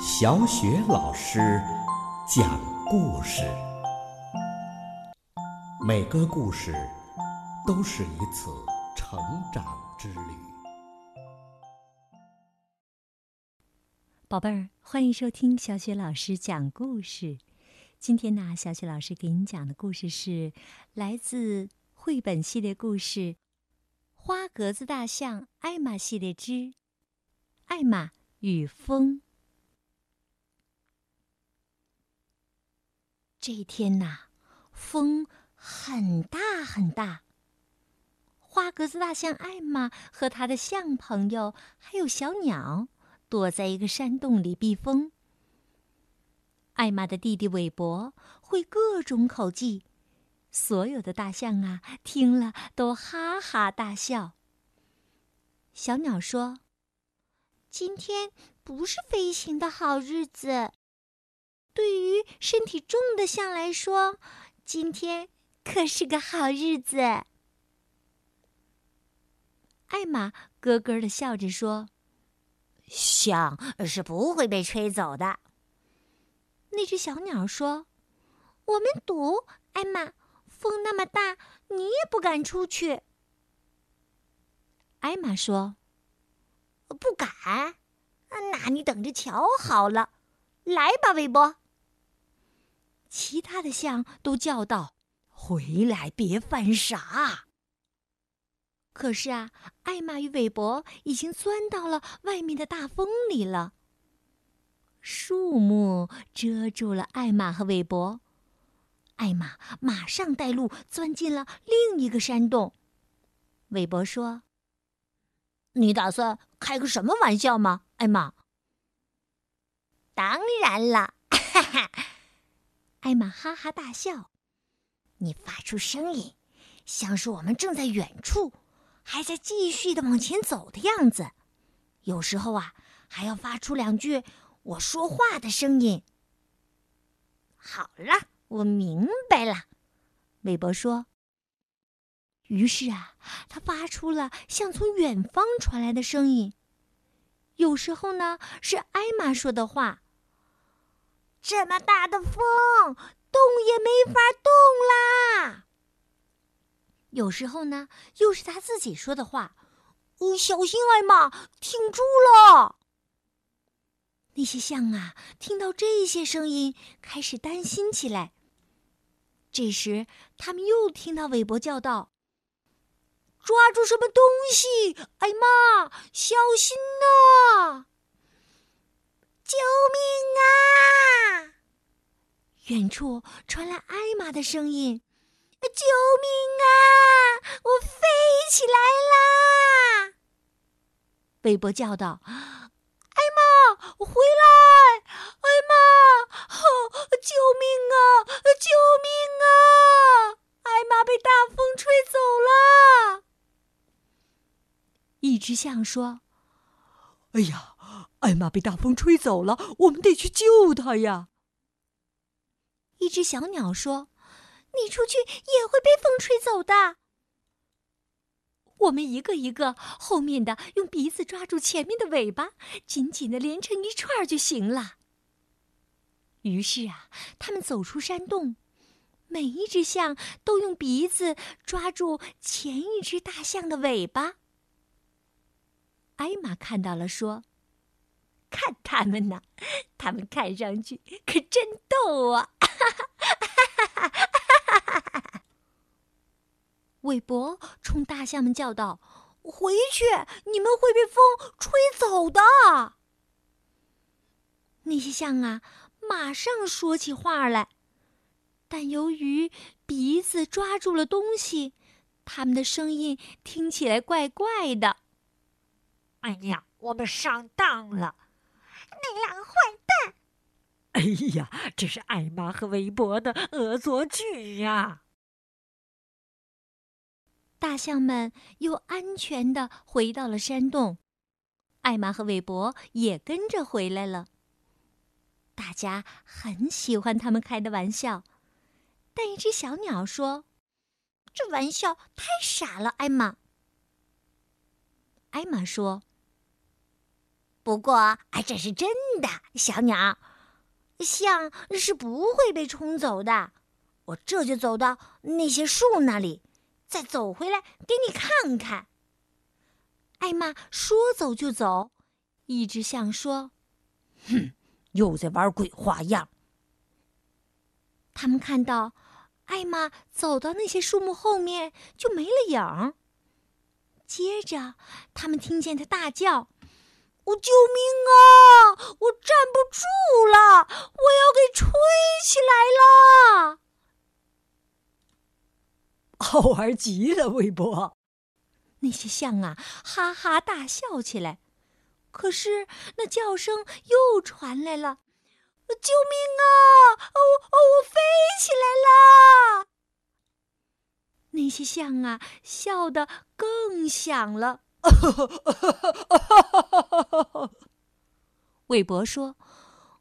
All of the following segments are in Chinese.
小雪老师讲故事，每个故事都是一次成长之旅。宝贝儿，欢迎收听小雪老师讲故事。今天呢，小雪老师给你讲的故事是来自绘本系列故事《花格子大象艾玛系列之艾玛与风》。这一天呐，风很大很大。花格子大象艾玛和他的象朋友还有小鸟，躲在一个山洞里避风。艾玛的弟弟韦伯会各种口技，所有的大象啊听了都哈哈大笑。小鸟说：“今天不是飞行的好日子。”对于身体重的象来说，今天可是个好日子。艾玛咯咯的笑着说：“象是不会被吹走的。”那只小鸟说：“我们赌，艾玛，风那么大，你也不敢出去。”艾玛说：“不敢，那你等着瞧好了。来吧，韦伯。”其他的象都叫道：“回来，别犯傻！”可是啊，艾玛与韦伯已经钻到了外面的大风里了。树木遮住了艾玛和韦伯，艾玛马上带路钻进了另一个山洞。韦伯说：“你打算开个什么玩笑吗，艾玛？”“当然了，哈哈。”艾玛哈哈大笑，你发出声音，像是我们正在远处，还在继续的往前走的样子。有时候啊，还要发出两句我说话的声音。好了，我明白了，韦伯说。于是啊，他发出了像从远方传来的声音。有时候呢，是艾玛说的话。这么大的风，动也没法动啦。有时候呢，又是他自己说的话：“哦，小心，艾玛，挺住了。”那些象啊，听到这些声音，开始担心起来。这时，他们又听到韦伯叫道：“抓住什么东西，艾玛，小心呐！”救命啊！远处传来艾玛的声音：“救命啊！我飞起来啦！”韦伯叫道：“艾玛，回来！艾玛，好救命啊！救命啊！艾玛被大风吹走了。”一只象说：“哎呀！”艾玛被大风吹走了，我们得去救她呀。一只小鸟说：“你出去也会被风吹走的。”我们一个一个，后面的用鼻子抓住前面的尾巴，紧紧的连成一串就行了。于是啊，他们走出山洞，每一只象都用鼻子抓住前一只大象的尾巴。艾玛看到了，说。看他们呢，他们看上去可真逗啊！哈哈哈哈哈哈韦伯冲大象们叫道：“回去，你们会被风吹走的。”那些象啊，马上说起话来，但由于鼻子抓住了东西，他们的声音听起来怪怪的。哎呀，我们上当了！那两个坏蛋！哎呀，这是艾玛和韦伯的恶作剧呀！大象们又安全的回到了山洞，艾玛和韦伯也跟着回来了。大家很喜欢他们开的玩笑，但一只小鸟说：“这玩笑太傻了，艾玛。”艾玛说。不过，哎，这是真的，小鸟，象是不会被冲走的。我这就走到那些树那里，再走回来给你看看。艾玛说走就走，一只象说：“哼，又在玩鬼花样。”他们看到艾玛走到那些树木后面就没了影儿。接着，他们听见他大叫：“我救命啊！我站不住了，我要给吹起来了！”好玩极了，韦伯。那些象啊，哈哈大笑起来。可是那叫声又传来了：“救命啊！我我飞起来了！”那些象啊，笑得更响了。韦伯说：“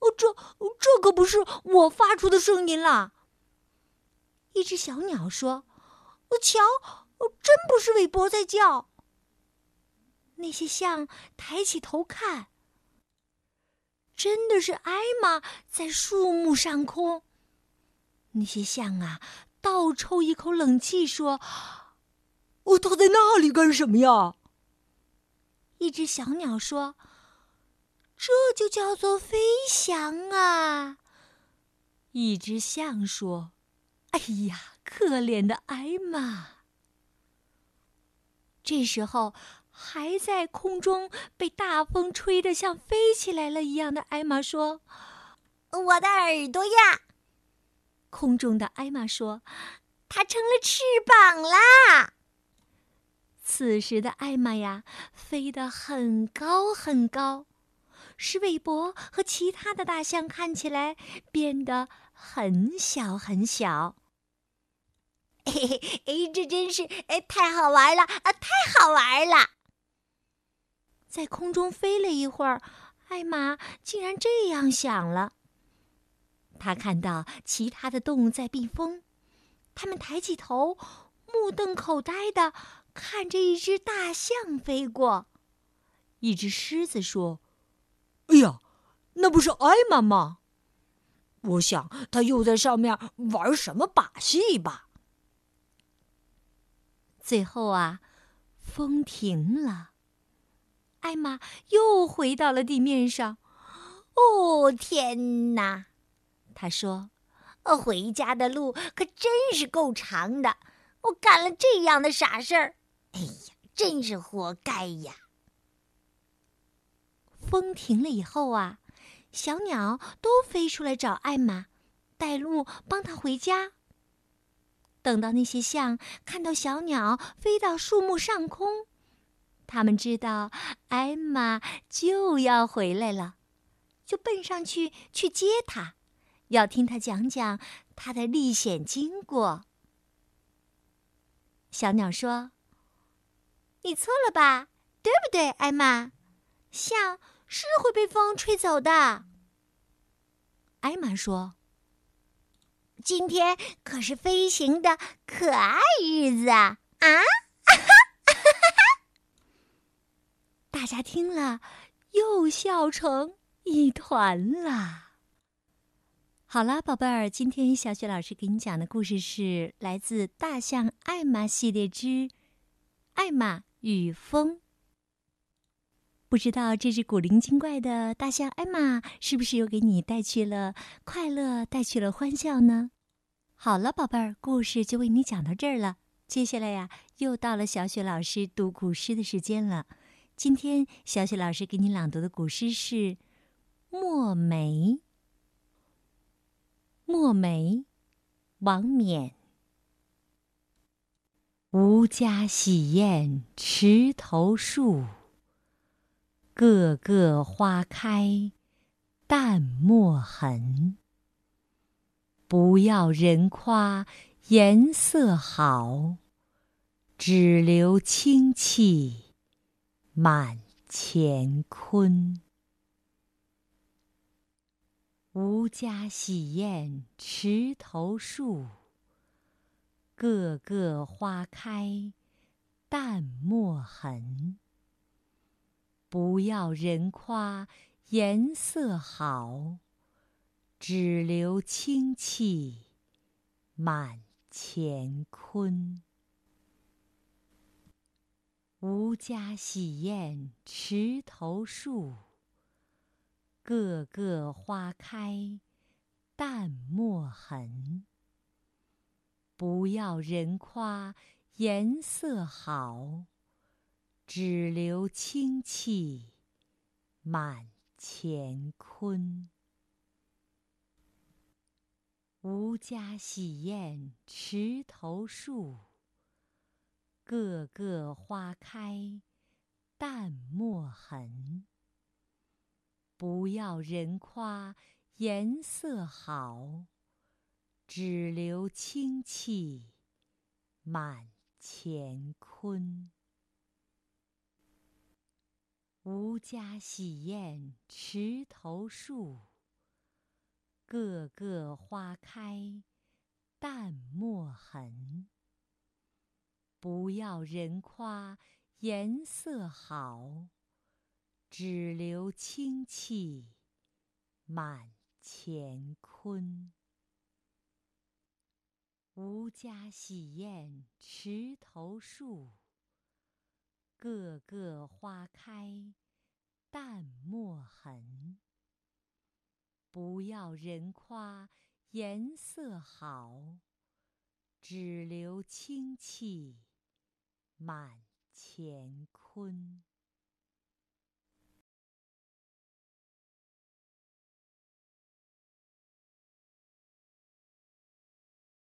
哦，这这可不是我发出的声音啦。”一只小鸟说：“瞧。”，真不是韦伯在叫。那些象抬起头看，真的是艾玛在树木上空。那些象啊，倒抽一口冷气说：“哦，他在那里干什么呀？”一只小鸟说：“这就叫做飞翔啊。”一只象说：“哎呀，可怜的艾玛。”这时候，还在空中被大风吹得像飞起来了一样的艾玛说：“我的耳朵呀！”空中的艾玛说：“它成了翅膀啦！”此时的艾玛呀，飞得很高很高，使韦伯和其他的大象看起来变得很小很小。嘿嘿，哎，这真是哎，太好玩了啊！太好玩了。在空中飞了一会儿，艾玛竟然这样想了。他看到其他的动物在避风，他们抬起头，目瞪口呆的看着一只大象飞过。一只狮子说：“哎呀，那不是艾玛吗？我想他又在上面玩什么把戏吧。”最后啊，风停了，艾玛又回到了地面上。哦，天哪！他说：“回家的路可真是够长的，我干了这样的傻事儿，哎呀，真是活该呀！”风停了以后啊，小鸟都飞出来找艾玛，带路帮她回家。等到那些象看到小鸟飞到树木上空，他们知道艾玛就要回来了，就奔上去去接它，要听她讲讲她的历险经过。小鸟说：“你错了吧？对不对，艾玛？象是会被风吹走的。”艾玛说。今天可是飞行的可爱日子啊！啊，大家听了又笑成一团了。好了，宝贝儿，今天小雪老师给你讲的故事是来自《大象艾玛》系列之《艾玛与风》。不知道这只古灵精怪的大象艾玛是不是又给你带去了快乐，带去了欢笑呢？好了，宝贝儿，故事就为你讲到这儿了。接下来呀，又到了小雪老师读古诗的时间了。今天小雪老师给你朗读的古诗是《墨梅》。墨梅，王冕。吾家洗砚池头树，个个花开淡墨痕。不要人夸颜色好，只留清气满乾坤。吾家洗砚池头树，个个花开淡墨痕。不要人夸颜色好，只留清气满乾坤。吾家洗砚池头树，个个花开淡墨痕。不要人夸颜色好，只留清气满乾坤。吾家洗砚池头树，个个花开淡墨痕。不要人夸颜色好。只留清气满乾坤。吾家洗砚池头树，个个花开淡墨痕。不要人夸颜色好，只留清气满乾坤。吾家洗砚池头树，个个花开淡墨痕。不要人夸颜色好，只留清气满乾坤。